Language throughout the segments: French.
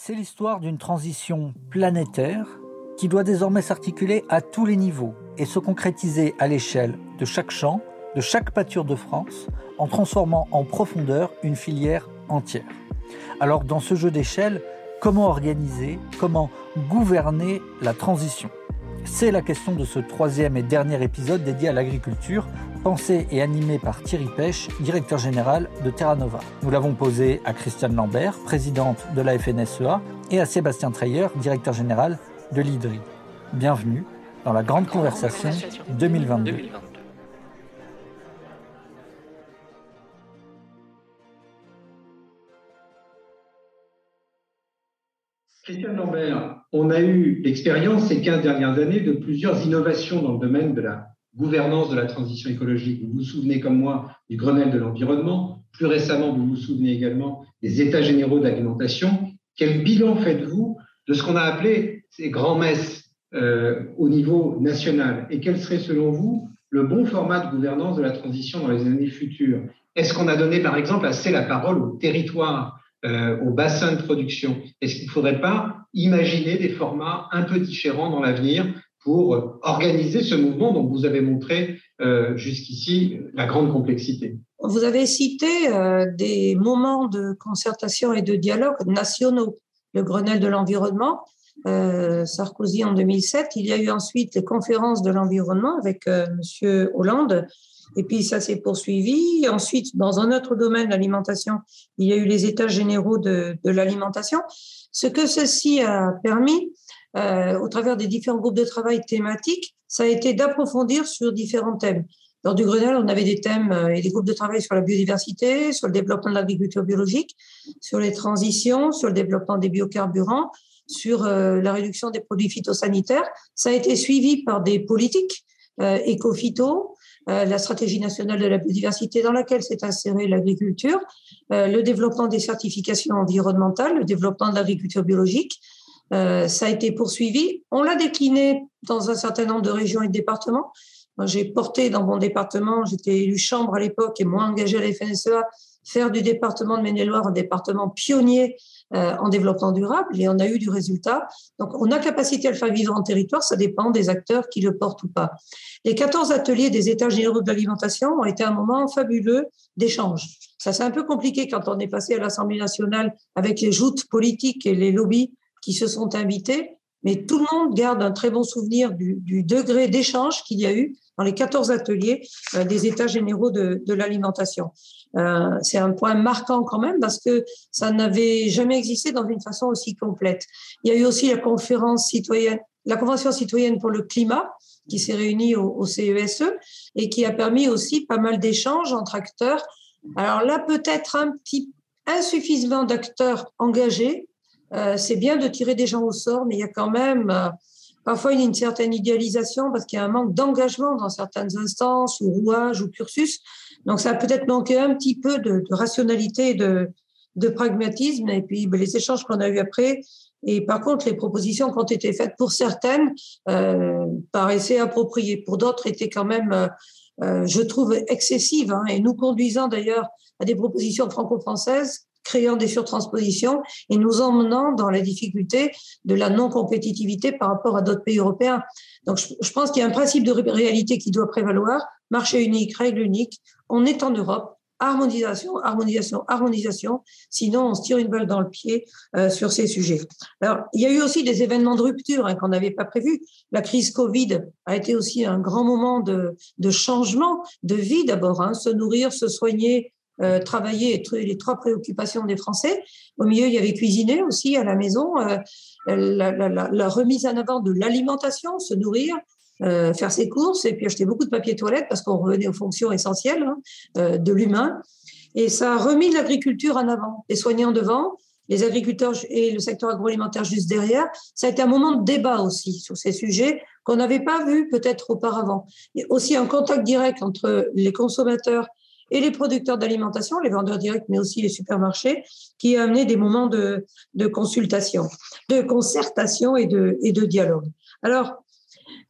C'est l'histoire d'une transition planétaire qui doit désormais s'articuler à tous les niveaux et se concrétiser à l'échelle de chaque champ, de chaque pâture de France, en transformant en profondeur une filière entière. Alors dans ce jeu d'échelle, comment organiser, comment gouverner la transition? C'est la question de ce troisième et dernier épisode dédié à l'agriculture, pensé et animé par Thierry Pêche, directeur général de Terra Nova. Nous l'avons posé à Christiane Lambert, présidente de la FNSEA, et à Sébastien Treyer, directeur général de l'IDRI. Bienvenue dans la Grande Conversation 2022. Christiane Lambert, on a eu l'expérience ces 15 dernières années de plusieurs innovations dans le domaine de la gouvernance de la transition écologique. Vous vous souvenez comme moi du Grenelle de l'environnement. Plus récemment, vous vous souvenez également des États généraux d'alimentation. Quel bilan faites-vous de ce qu'on a appelé ces grands-messes euh, au niveau national? Et quel serait selon vous le bon format de gouvernance de la transition dans les années futures? Est-ce qu'on a donné par exemple assez la parole au territoire, euh, au bassin de production? Est-ce qu'il ne faudrait pas imaginer des formats un peu différents dans l'avenir pour organiser ce mouvement dont vous avez montré euh, jusqu'ici la grande complexité. Vous avez cité euh, des moments de concertation et de dialogue nationaux, le Grenelle de l'environnement, euh, Sarkozy en 2007. Il y a eu ensuite les conférences de l'environnement avec Monsieur Hollande. Et puis ça s'est poursuivi. Ensuite, dans un autre domaine, l'alimentation, il y a eu les états généraux de l'alimentation. Ce que ceci a permis, euh, au travers des différents groupes de travail thématiques, ça a été d'approfondir sur différents thèmes. Lors du Grenelle, on avait des thèmes euh, et des groupes de travail sur la biodiversité, sur le développement de l'agriculture biologique, sur les transitions, sur le développement des biocarburants, sur euh, la réduction des produits phytosanitaires. Ça a été suivi par des politiques éco-phyto, la stratégie nationale de la biodiversité dans laquelle s'est insérée l'agriculture, le développement des certifications environnementales, le développement de l'agriculture biologique, euh, ça a été poursuivi. On l'a décliné dans un certain nombre de régions et de départements. J'ai porté dans mon département, j'étais élu chambre à l'époque et moi engagé à la FNSEA, faire du département de Maine-et-Loire un département pionnier euh, en développement durable et on a eu du résultat. Donc on a capacité à le faire vivre en territoire, ça dépend des acteurs qui le portent ou pas. Les 14 ateliers des États généraux de l'alimentation ont été un moment fabuleux d'échange. Ça c'est un peu compliqué quand on est passé à l'Assemblée nationale avec les joutes politiques et les lobbies qui se sont invités, mais tout le monde garde un très bon souvenir du, degré d'échange qu'il y a eu dans les 14 ateliers euh, des États généraux de, l'alimentation. Euh, c'est un point marquant quand même parce que ça n'avait jamais existé dans une façon aussi complète. Il y a eu aussi la conférence citoyenne, la convention citoyenne pour le climat qui s'est réunie au, CESE e et qui a permis aussi pas mal d'échanges entre acteurs. Alors là, peut-être un petit insuffisamment d'acteurs engagés, euh, c'est bien de tirer des gens au sort, mais il y a quand même euh, parfois une, certaine idéalisation parce qu'il y a un manque d'engagement dans certaines instances ou rouages ou cursus. Donc ça a peut-être manqué un petit peu de, de rationalité, de, de pragmatisme, et puis ben, les échanges qu'on a eus après. Et par contre, les propositions qui ont été faites pour certaines euh, paraissaient appropriées, pour d'autres étaient quand même, euh, je trouve, excessives, hein, et nous conduisant d'ailleurs à des propositions franco-françaises créant des surtranspositions et nous emmenant dans la difficulté de la non-compétitivité par rapport à d'autres pays européens. Donc, je, pense qu'il y a un principe de réalité qui doit prévaloir. Marché unique, règle unique. On est en Europe. Harmonisation, harmonisation, harmonisation. Sinon, on se tire une balle dans le pied euh, sur ces sujets. Alors, il y a eu aussi des événements de rupture hein, qu'on n'avait pas prévus. La crise Covid a été aussi un grand moment de, de changement de vie d'abord. Hein, se nourrir, se soigner, euh, travailler les trois préoccupations des Français. Au milieu, il y avait cuisiner aussi à la maison, euh, la, remise en avant de l'alimentation, se nourrir, euh, faire ses courses et puis acheter beaucoup de papier toilette parce qu'on revenait aux fonctions essentielles hein, de l'humain. Et ça a remis l'agriculture en avant, les soignants devant, les agriculteurs et le secteur agroalimentaire juste derrière. Ça a été un moment de débat aussi sur ces sujets qu'on n'avait pas vu peut-être auparavant. Et aussi un contact direct entre les consommateurs et les producteurs d'alimentation, les vendeurs directs, mais aussi les supermarchés, qui a amené des moments de, consultation, de concertation et de, dialogue. Alors,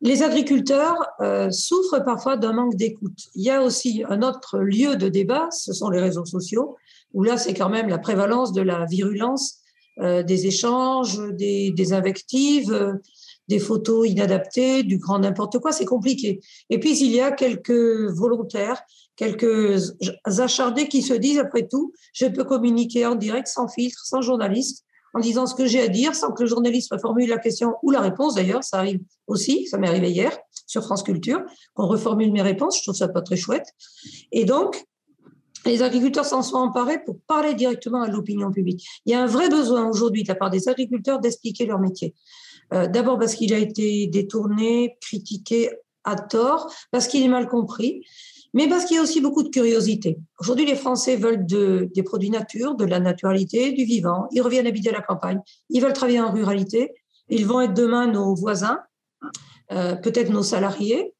les agriculteurs euh, souffrent parfois d'un manque d'écoute. Il y a aussi un autre lieu de débat, ce sont les réseaux sociaux, où là, c'est quand même la prévalence de la virulence des échanges, des invectives, des photos inadaptées, du grand n'importe quoi, c'est compliqué. Et puis il y a quelques volontaires, quelques acharnés qui se disent, après tout, je peux communiquer en direct, sans filtre, sans journaliste, en disant ce que j'ai à dire, sans que le journaliste reformule la question ou la réponse d'ailleurs, ça arrive aussi, ça m'est arrivé hier sur France Culture, qu'on reformule mes réponses, je trouve ça pas très chouette. Et donc, les agriculteurs s'en sont emparés pour parler directement à l'opinion publique. Il y a un vrai besoin aujourd'hui de la part des agriculteurs d'expliquer leur métier. Euh, d'abord parce qu'il a été détourné, critiqué à tort, parce qu'il est mal compris, mais parce qu'il y a aussi beaucoup de curiosité. Aujourd'hui, les Français veulent des produits nature, de la naturalité, du vivant. Ils reviennent habiter la campagne. Ils veulent travailler en ruralité. Ils vont être demain nos voisins, euh, peut-être nos salariés.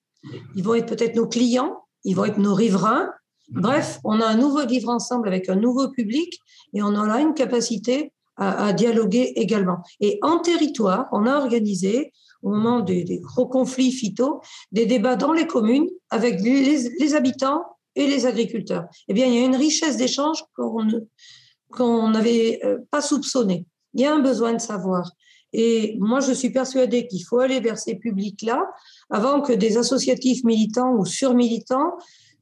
Ils vont être peut-être nos clients. Ils vont être nos riverains. Bref, on a un nouveau vivre ensemble avec un nouveau public et on a une capacité à, dialoguer également. Et en territoire, on a organisé, au moment des, gros conflits phyto, des débats dans les communes avec les, habitants et les agriculteurs. Eh bien, il y a une richesse d'échanges qu'on n'avait euh, pas soupçonné. Il y a un besoin de savoir. Et moi, je suis persuadée qu'il faut aller vers ces publics-là avant que des associatifs militants ou surmilitants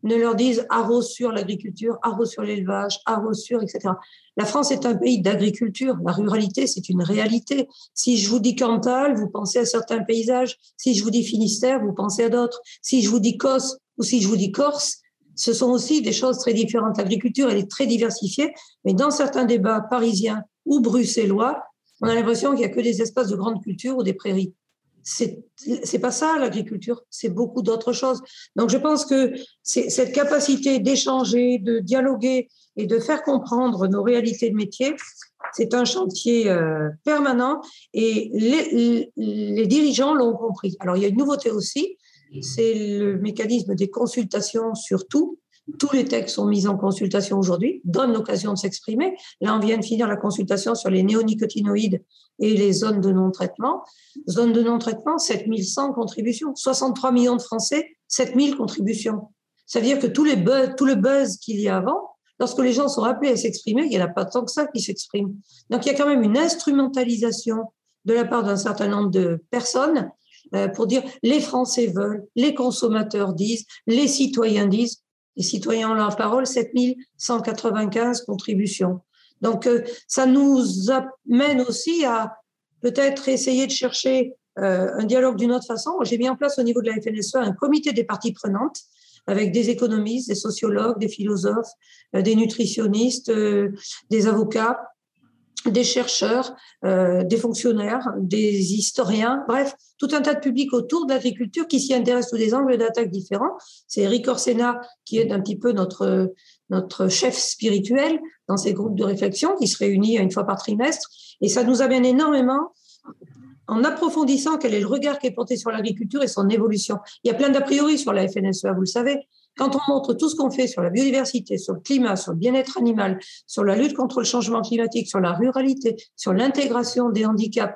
ne leur disent arrose sur l'agriculture, arrose sur l'élevage, arrose sur, etc. La France est un pays d'agriculture. La ruralité, c'est une réalité. Si je vous dis Cantal, vous pensez à certains paysages. Si je vous dis Finistère, vous pensez à d'autres. Si je vous dis Cosse ou si je vous dis Corse, ce sont aussi des choses très différentes. L'agriculture, elle est très diversifiée, mais dans certains débats parisiens ou bruxellois, on a l'impression qu'il n'y a que des espaces de grande culture ou des prairies c'est pas ça l'agriculture, c'est beaucoup d'autres choses. Donc je pense que cette capacité d'échanger, de dialoguer et de faire comprendre nos réalités de métier, c'est un chantier euh, permanent et les, les dirigeants l'ont compris. Alors il y a une nouveauté aussi, c'est le mécanisme des consultations sur tout. Tous les textes sont mis en consultation aujourd'hui, donnent l'occasion de s'exprimer. Là, on vient de finir la consultation sur les néonicotinoïdes et les zones de non-traitement. Zone de non-traitement, 7100 contributions. 63 millions de Français, 7000 contributions. Ça veut dire que buzz, tout le buzz qu'il y a avant, lorsque les gens sont appelés à s'exprimer, il n'y en a pas tant que ça qui s'expriment. Donc il y a quand même une instrumentalisation de la part d'un certain nombre de personnes euh, pour dire les Français veulent, les consommateurs disent, les citoyens disent. Les citoyens ont la parole, 7195 contributions. Donc, euh, ça nous amène aussi à peut-être essayer de chercher euh, un dialogue d'une autre façon. J'ai mis en place au niveau de la FNSE un comité des parties prenantes avec des économistes, des sociologues, des philosophes, euh, des nutritionnistes, des avocats, des chercheurs, euh, des fonctionnaires, des historiens, bref, tout un tas de publics autour de l'agriculture qui s'y intéressent sous des angles d'attaque différents. C'est Eric Orsena qui est un petit peu notre notre chef spirituel dans ces groupes de réflexion qui se réunissent une fois par trimestre. Et ça nous amène énormément en approfondissant quel est le regard qui est porté sur l'agriculture et son évolution. Il y a plein d'a priori sur la FNSEA, vous le savez. Quand on montre tout ce qu'on fait sur la biodiversité, sur le climat, sur le bien-être animal, sur la lutte contre le changement climatique, sur la ruralité, sur l'intégration des handicaps,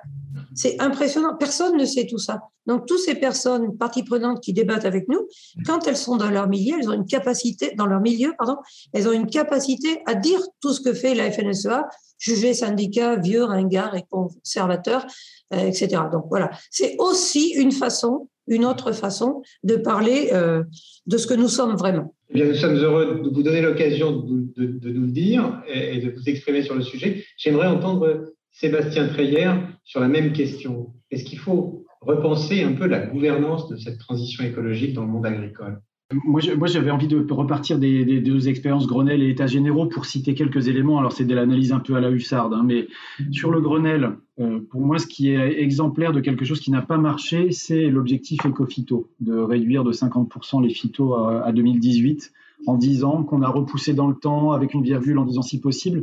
c'est impressionnant. Personne ne sait tout ça. Donc, toutes ces personnes, parties prenantes qui débattent avec nous, quand elles sont dans leur milieu, elles ont une capacité, dans leur milieu, pardon, elles ont une capacité à dire tout ce que fait la FNSEA, juger syndicats vieux, ringards et conservateurs, euh, etc. Donc, voilà. C'est aussi une façon une autre façon de parler euh, de ce que nous sommes vraiment. Eh bien, nous sommes heureux de vous donner l'occasion de, nous le dire et, de vous exprimer sur le sujet. J'aimerais entendre Sébastien Treyer sur la même question. Est-ce qu'il faut repenser un peu la gouvernance de cette transition écologique dans le monde agricole? Moi, j'avais envie de repartir des, deux expériences Grenelle et États généraux pour citer quelques éléments. Alors, c'est de l'analyse un peu à la hussarde, hein, mais sur le Grenelle, euh, pour moi, ce qui est exemplaire de quelque chose qui n'a pas marché, c'est l'objectif éco-phyto, de réduire de 50% les phytos à, à 2018 en 10 ans, qu'on a repoussé dans le temps avec une virgule en disant si possible.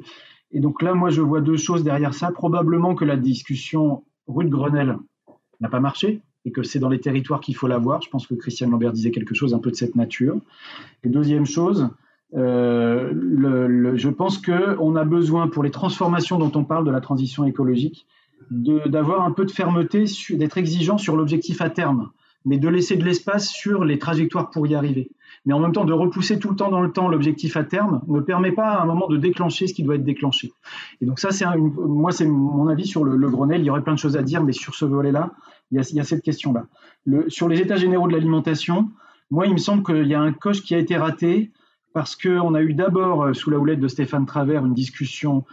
Et donc là, moi, je vois deux choses derrière ça. Probablement que la discussion rue de Grenelle n'a pas marché, et que c'est dans les territoires qu'il faut l'avoir. Je pense que Christian Lambert disait quelque chose un peu de cette nature. Et deuxième chose, euh, je pense qu'on a besoin, pour les transformations dont on parle de la transition écologique, d'avoir un peu de fermeté, d'être exigeant sur l'objectif à terme. mais de laisser de l'espace sur les trajectoires pour y arriver. Mais en même temps, de repousser tout le temps dans le temps l'objectif à terme ne permet pas à un moment de déclencher ce qui doit être déclenché. Et donc ça, c'est moi, c'est mon avis sur le, Grenelle. Il y aurait plein de choses à dire, mais sur ce volet-là, il, y a cette question-là. sur les états généraux de l'alimentation, moi, il me semble qu'il y a un coche qui a été raté parce qu'on a eu d'abord, euh, sous la houlette de Stéphane Travers, une discussion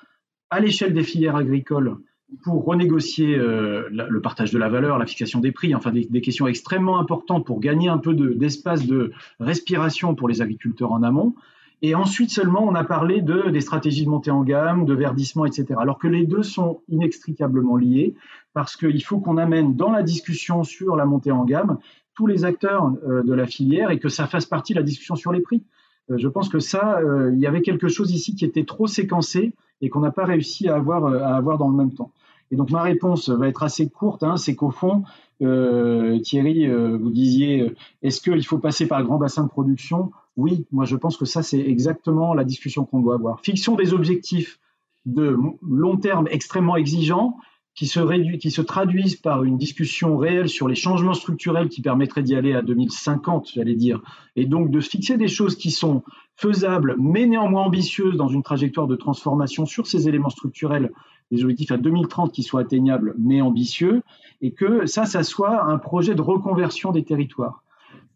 à l'échelle des filières agricoles pour renégocier euh, le partage de la valeur, la fixation des prix, enfin des, questions extrêmement importantes pour gagner un peu d'espace de, respiration pour les agriculteurs en amont. Et ensuite seulement, on a parlé de, des stratégies de montée en gamme, de verdissement, etc. Alors que les deux sont inextricablement liés, parce qu'il faut qu'on amène dans la discussion sur la montée en gamme tous les acteurs euh, de la filière et que ça fasse partie de la discussion sur les prix. Euh, je pense que ça, il y avait quelque chose ici qui était trop séquencé et qu'on n'a pas réussi à avoir, à avoir dans le même temps. Et donc ma réponse va être assez courte, hein, c'est qu'au fond, euh, Thierry, euh, vous disiez, euh, est-ce qu'il faut passer par le grand bassin de production? Oui, moi je pense que ça c'est exactement la discussion qu'on doit avoir. Fiction des objectifs de long terme extrêmement exigeants qui se, qui se traduisent par une discussion réelle sur les changements structurels qui permettraient d'y aller à 2050, j'allais dire, et donc de fixer des choses qui sont faisables, mais néanmoins ambitieuses dans une trajectoire de transformation sur ces éléments structurels des objectifs à 2030 qui soient atteignables mais ambitieux, et que ça, ça soit un projet de reconversion des territoires.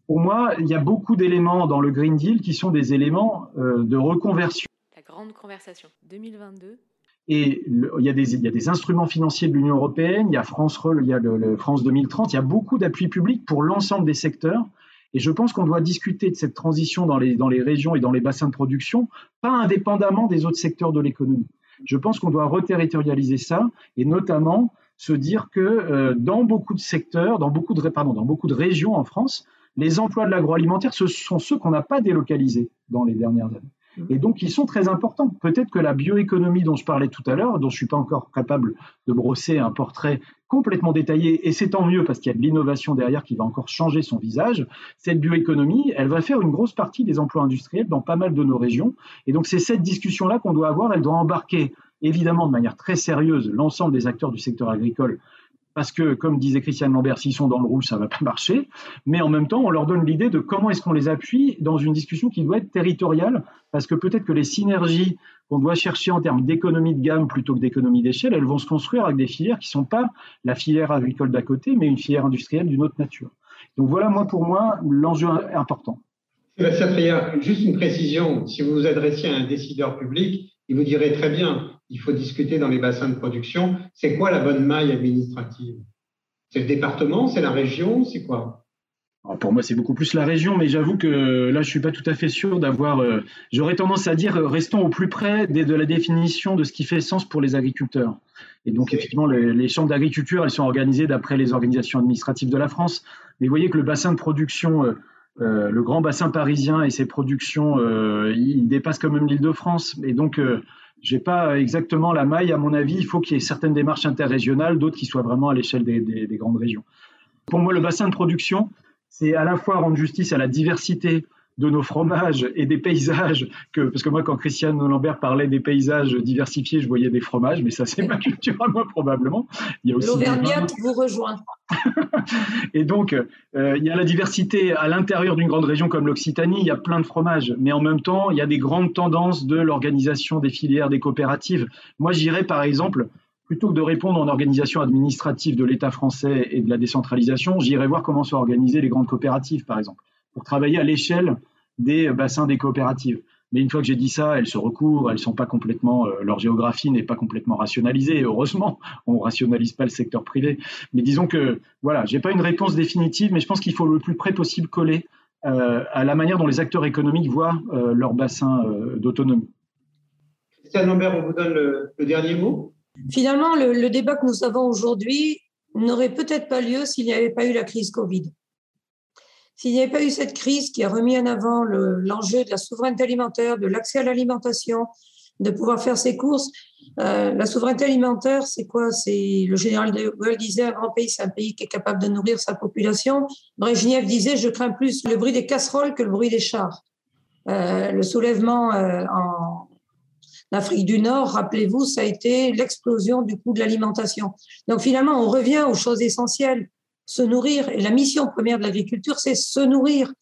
Pour moi, il y a beaucoup d'éléments dans le Green Deal qui sont des éléments euh, de reconversion. La grande conversation 2022. Et il, y a des, il, y a des, instruments financiers de l'Union européenne, il y a France, il y a le, France 2030, il y a beaucoup d'appuis publics pour l'ensemble des secteurs. Et je pense qu'on doit discuter de cette transition dans les, dans les régions et dans les bassins de production, pas indépendamment des autres secteurs de l'économie. Je pense qu'on doit reterritorialiser ça et notamment se dire que euh, dans beaucoup de secteurs, dans beaucoup de, pardon, dans beaucoup de régions en France, les emplois de l'agroalimentaire, ce sont ceux qu'on n'a pas délocalisés dans les dernières années. Et donc, ils sont très importants. Peut-être que la bioéconomie dont je parlais tout à l'heure, dont je suis pas encore capable de brosser un portrait complètement détaillé, et c'est tant mieux parce qu'il y a de l'innovation derrière qui va encore changer son visage, cette bioéconomie, elle va faire une grosse partie des emplois industriels dans pas mal de nos régions. Et donc, c'est cette discussion-là qu'on doit avoir. Elle doit embarquer évidemment de manière très sérieuse l'ensemble des acteurs du secteur agricole parce que, comme disait Christiane Lambert, s'ils sont dans le rouge, ça ne va pas marcher. Mais en même temps, on leur donne l'idée de comment est-ce qu'on les appuie dans une discussion qui doit être territoriale, parce que peut-être que les synergies qu'on doit chercher en termes d'économie de gamme plutôt que d'économie d'échelle, elles vont se construire avec des filières qui ne sont pas la filière agricole d'à côté, mais une filière industrielle d'une autre nature. Donc voilà, moi, pour moi, l'enjeu important. Sébastien juste une précision. Si vous vous adressiez à un décideur public, il vous dirait très bien, il faut discuter dans les bassins de production, c'est quoi la bonne maille administrative? C'est le département, c'est la région, c'est quoi? Pour moi, c'est beaucoup plus la région, mais j'avoue que là, je suis pas tout à fait sûr d'avoir. Euh, j'aurais tendance à dire, euh, restons au plus près de, la définition de ce qui fait sens pour les agriculteurs. Et donc, effectivement, les, chambres d'agriculture, elles sont organisées d'après les organisations administratives de la France. Mais vous voyez que le bassin de production, euh, le grand bassin parisien et ses productions, il dépasse quand même l'Île-de-France. Et donc, n'ai pas exactement la maille. À mon avis, il faut qu'il y ait certaines démarches interrégionales, d'autres qui soient vraiment à l'échelle des, grandes régions. Pour moi, le bassin de production, c'est à la fois rendre justice à la diversité de nos fromages et des paysages, que, parce que moi, quand Christiane Lambert parlait des paysages diversifiés, je voyais des fromages, mais ça, c'est ma culture à moi, probablement. L'Auvergnat vous rejoint. et donc, euh, il y a la diversité à l'intérieur d'une grande région comme l'Occitanie, il y a plein de fromages, mais en même temps, il y a des grandes tendances de l'organisation des filières, des coopératives. Moi, j'irais, par exemple, plutôt que de répondre en organisation administrative de l'État français et de la décentralisation, j'irais voir comment sont organisées les grandes coopératives, par exemple, pour travailler à l'échelle des bassins des coopératives. Mais une fois que j'ai dit ça, elles se recouvrent, elles sont pas complètement, euh, leur géographie n'est pas complètement rationalisée. Heureusement, on rationalise pas le secteur privé. Mais disons que, voilà, j'ai pas une réponse définitive, mais je pense qu'il faut le plus près possible coller euh, à la manière dont les acteurs économiques voient euh, leur bassin d'autonomie. Christian Lambert, on vous donne le, dernier mot. Finalement, le, le débat que nous avons aujourd'hui n'aurait peut-être pas lieu s'il n'y avait pas eu la crise Covid. S'il n'y avait pas eu cette crise qui a remis en avant l'enjeu de la souveraineté alimentaire, de l'accès à l'alimentation, de pouvoir faire ses courses, euh, la souveraineté alimentaire, c'est quoi? C'est le général de Gaulle disait un grand pays, c'est un pays qui est capable de nourrir sa population. Brejnev disait je crains plus le bruit des casseroles que le bruit des chars. Euh, le soulèvement euh, en Afrique du Nord, rappelez-vous, ça a été l'explosion du coût de l'alimentation. Donc finalement, on revient aux choses essentielles se nourrir. Et la mission première de l'agriculture, c'est se nourrir.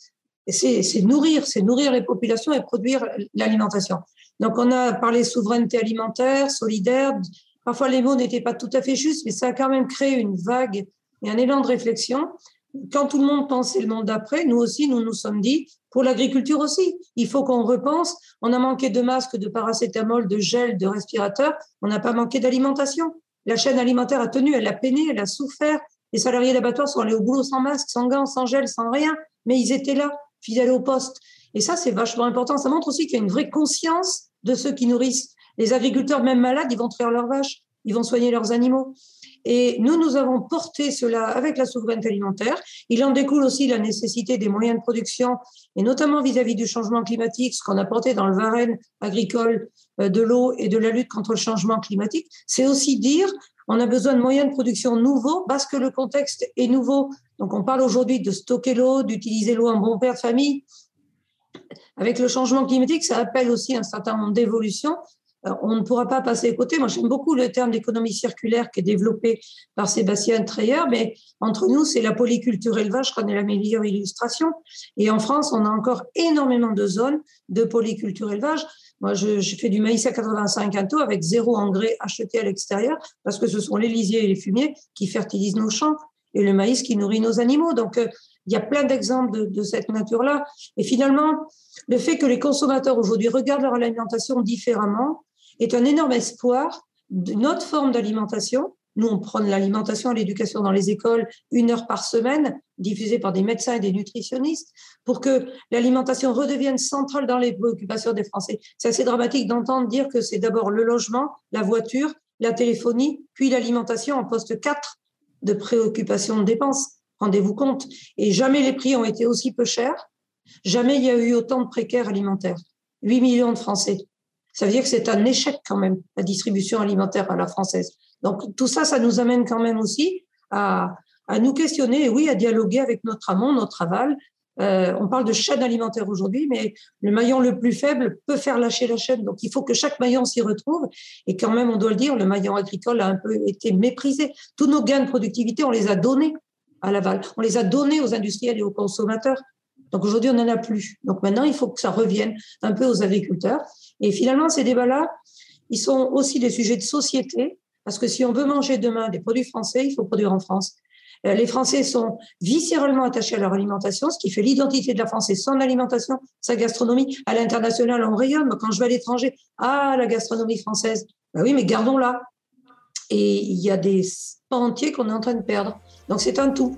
C'est nourrir, c'est nourrir les populations et produire l'alimentation. Donc, on a parlé souveraineté alimentaire, solidaire. Parfois, les mots n'étaient pas tout à fait justes, mais ça a quand même créé une vague et un élan de réflexion. Quand tout le monde pensait le monde d'après, nous aussi, nous nous sommes dit, pour l'agriculture aussi, il faut qu'on repense. On a manqué de masques, de paracétamol, de gel, de respirateurs. On n'a pas manqué d'alimentation. La chaîne alimentaire a tenu, elle a peiné, elle a souffert. Les salariés d'abattoirs sont allés au boulot sans masque, sans gants, sans gel, sans rien, mais ils étaient là, fidèles au poste. Et ça, c'est vachement important. Ça montre aussi qu'il y a une vraie conscience de ceux qui nourrissent. Les agriculteurs, même malades, ils vont traire leurs vaches, ils vont soigner leurs animaux. Et nous, nous avons porté cela avec la souveraineté alimentaire. Il en découle aussi la nécessité des moyens de production, et notamment vis-à-vis du changement climatique, ce qu'on a porté dans le Varenne agricole euh, de l'eau et de la lutte contre le changement climatique. C'est aussi dire, on a besoin de moyens de production nouveaux parce que le contexte est nouveau. Donc, on parle aujourd'hui de stocker l'eau, d'utiliser l'eau en bon père de famille, avec le changement climatique, ça appelle aussi un certain nombre d'évolutions. Euh, on ne pourra pas passer à côté. Moi, j'aime beaucoup le terme d'économie circulaire qui est développé par Sébastien Treyer, mais entre nous, c'est la polyculture élevage qu'on est la meilleure illustration. Et en France, on a encore énormément de zones de polyculture élevage. Moi, je, fais du maïs à 85 quintaux avec zéro engrais acheté à l'extérieur parce que ce sont les lisiers et les fumiers qui fertilisent nos champs et le maïs qui nourrit nos animaux. Donc, euh, il y a plein d'exemples de, cette nature-là. Et finalement, le fait que les consommateurs aujourd'hui regardent leur alimentation différemment est un énorme espoir d'une autre forme d'alimentation. Nous, on prend l'alimentation et l'éducation dans les écoles une heure par semaine, diffusée par des médecins et des nutritionnistes, pour que l'alimentation redevienne centrale dans les préoccupations des Français. C'est assez dramatique d'entendre dire que c'est d'abord le logement, la voiture, la téléphonie, puis l'alimentation en poste 4 de préoccupation de dépenses. Rendez-vous compte. Et jamais les prix ont été aussi peu chers. Jamais il y a eu autant de précaires alimentaires. 8 millions de Français. Ça veut dire que c'est un échec quand même, la distribution alimentaire à la française. Donc tout ça, ça nous amène quand même aussi à, nous questionner, et oui, à dialoguer avec notre amont, notre aval. Euh, on parle de chaîne alimentaire aujourd'hui, mais le maillon le plus faible peut faire lâcher la chaîne. Donc il faut que chaque maillon s'y retrouve. Et quand même, on doit le dire, le maillon agricole a un peu été méprisé. Tous nos gains de productivité, on les a donnés à l'aval. On les a donnés aux industriels et aux consommateurs. Donc aujourd'hui, on n'en a plus. Donc maintenant, il faut que ça revienne un peu aux agriculteurs. Et finalement, ces débats-là, ils sont aussi des sujets de société, parce que si on veut manger demain des produits français, il faut produire en France. Euh, les Français sont viscéralement attachés à leur alimentation, ce qui fait l'identité de la France, c'est son alimentation, sa gastronomie. À l'international, on rayonne. Quand je vais à l'étranger, ah, la gastronomie française. Ben oui, mais gardons-la. Et il y a des pans entiers qu'on est en train de perdre. Donc c'est un tout.